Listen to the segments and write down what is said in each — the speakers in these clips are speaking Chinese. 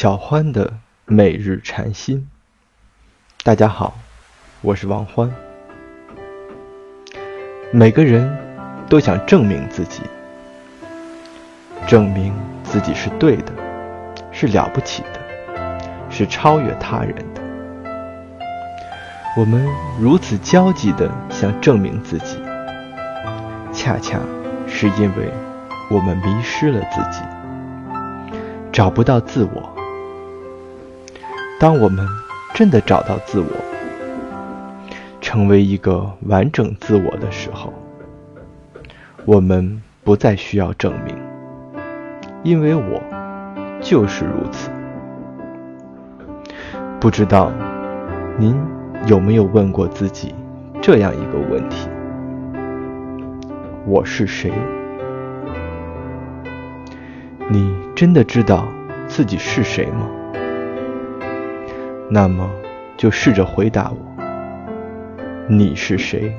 小欢的每日禅心。大家好，我是王欢。每个人都想证明自己，证明自己是对的，是了不起的，是超越他人的。我们如此焦急的想证明自己，恰恰是因为我们迷失了自己，找不到自我。当我们真的找到自我，成为一个完整自我的时候，我们不再需要证明，因为我就是如此。不知道您有没有问过自己这样一个问题：我是谁？你真的知道自己是谁吗？那么，就试着回答我：你是谁？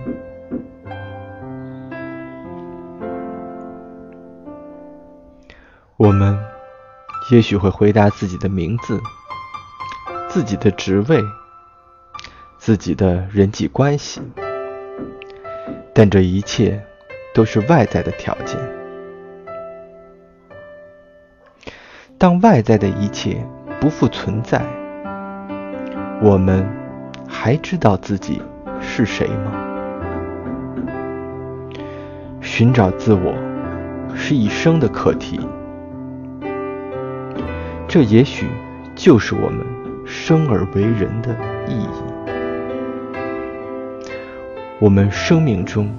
我们也许会回答自己的名字、自己的职位、自己的人际关系，但这一切都是外在的条件。当外在的一切不复存在，我们还知道自己是谁吗？寻找自我是一生的课题，这也许就是我们生而为人的意义。我们生命中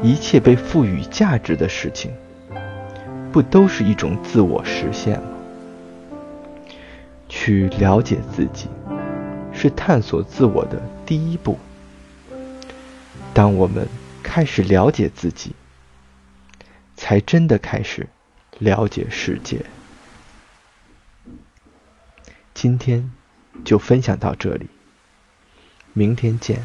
一切被赋予价值的事情，不都是一种自我实现吗？去了解自己。是探索自我的第一步。当我们开始了解自己，才真的开始了解世界。今天就分享到这里，明天见。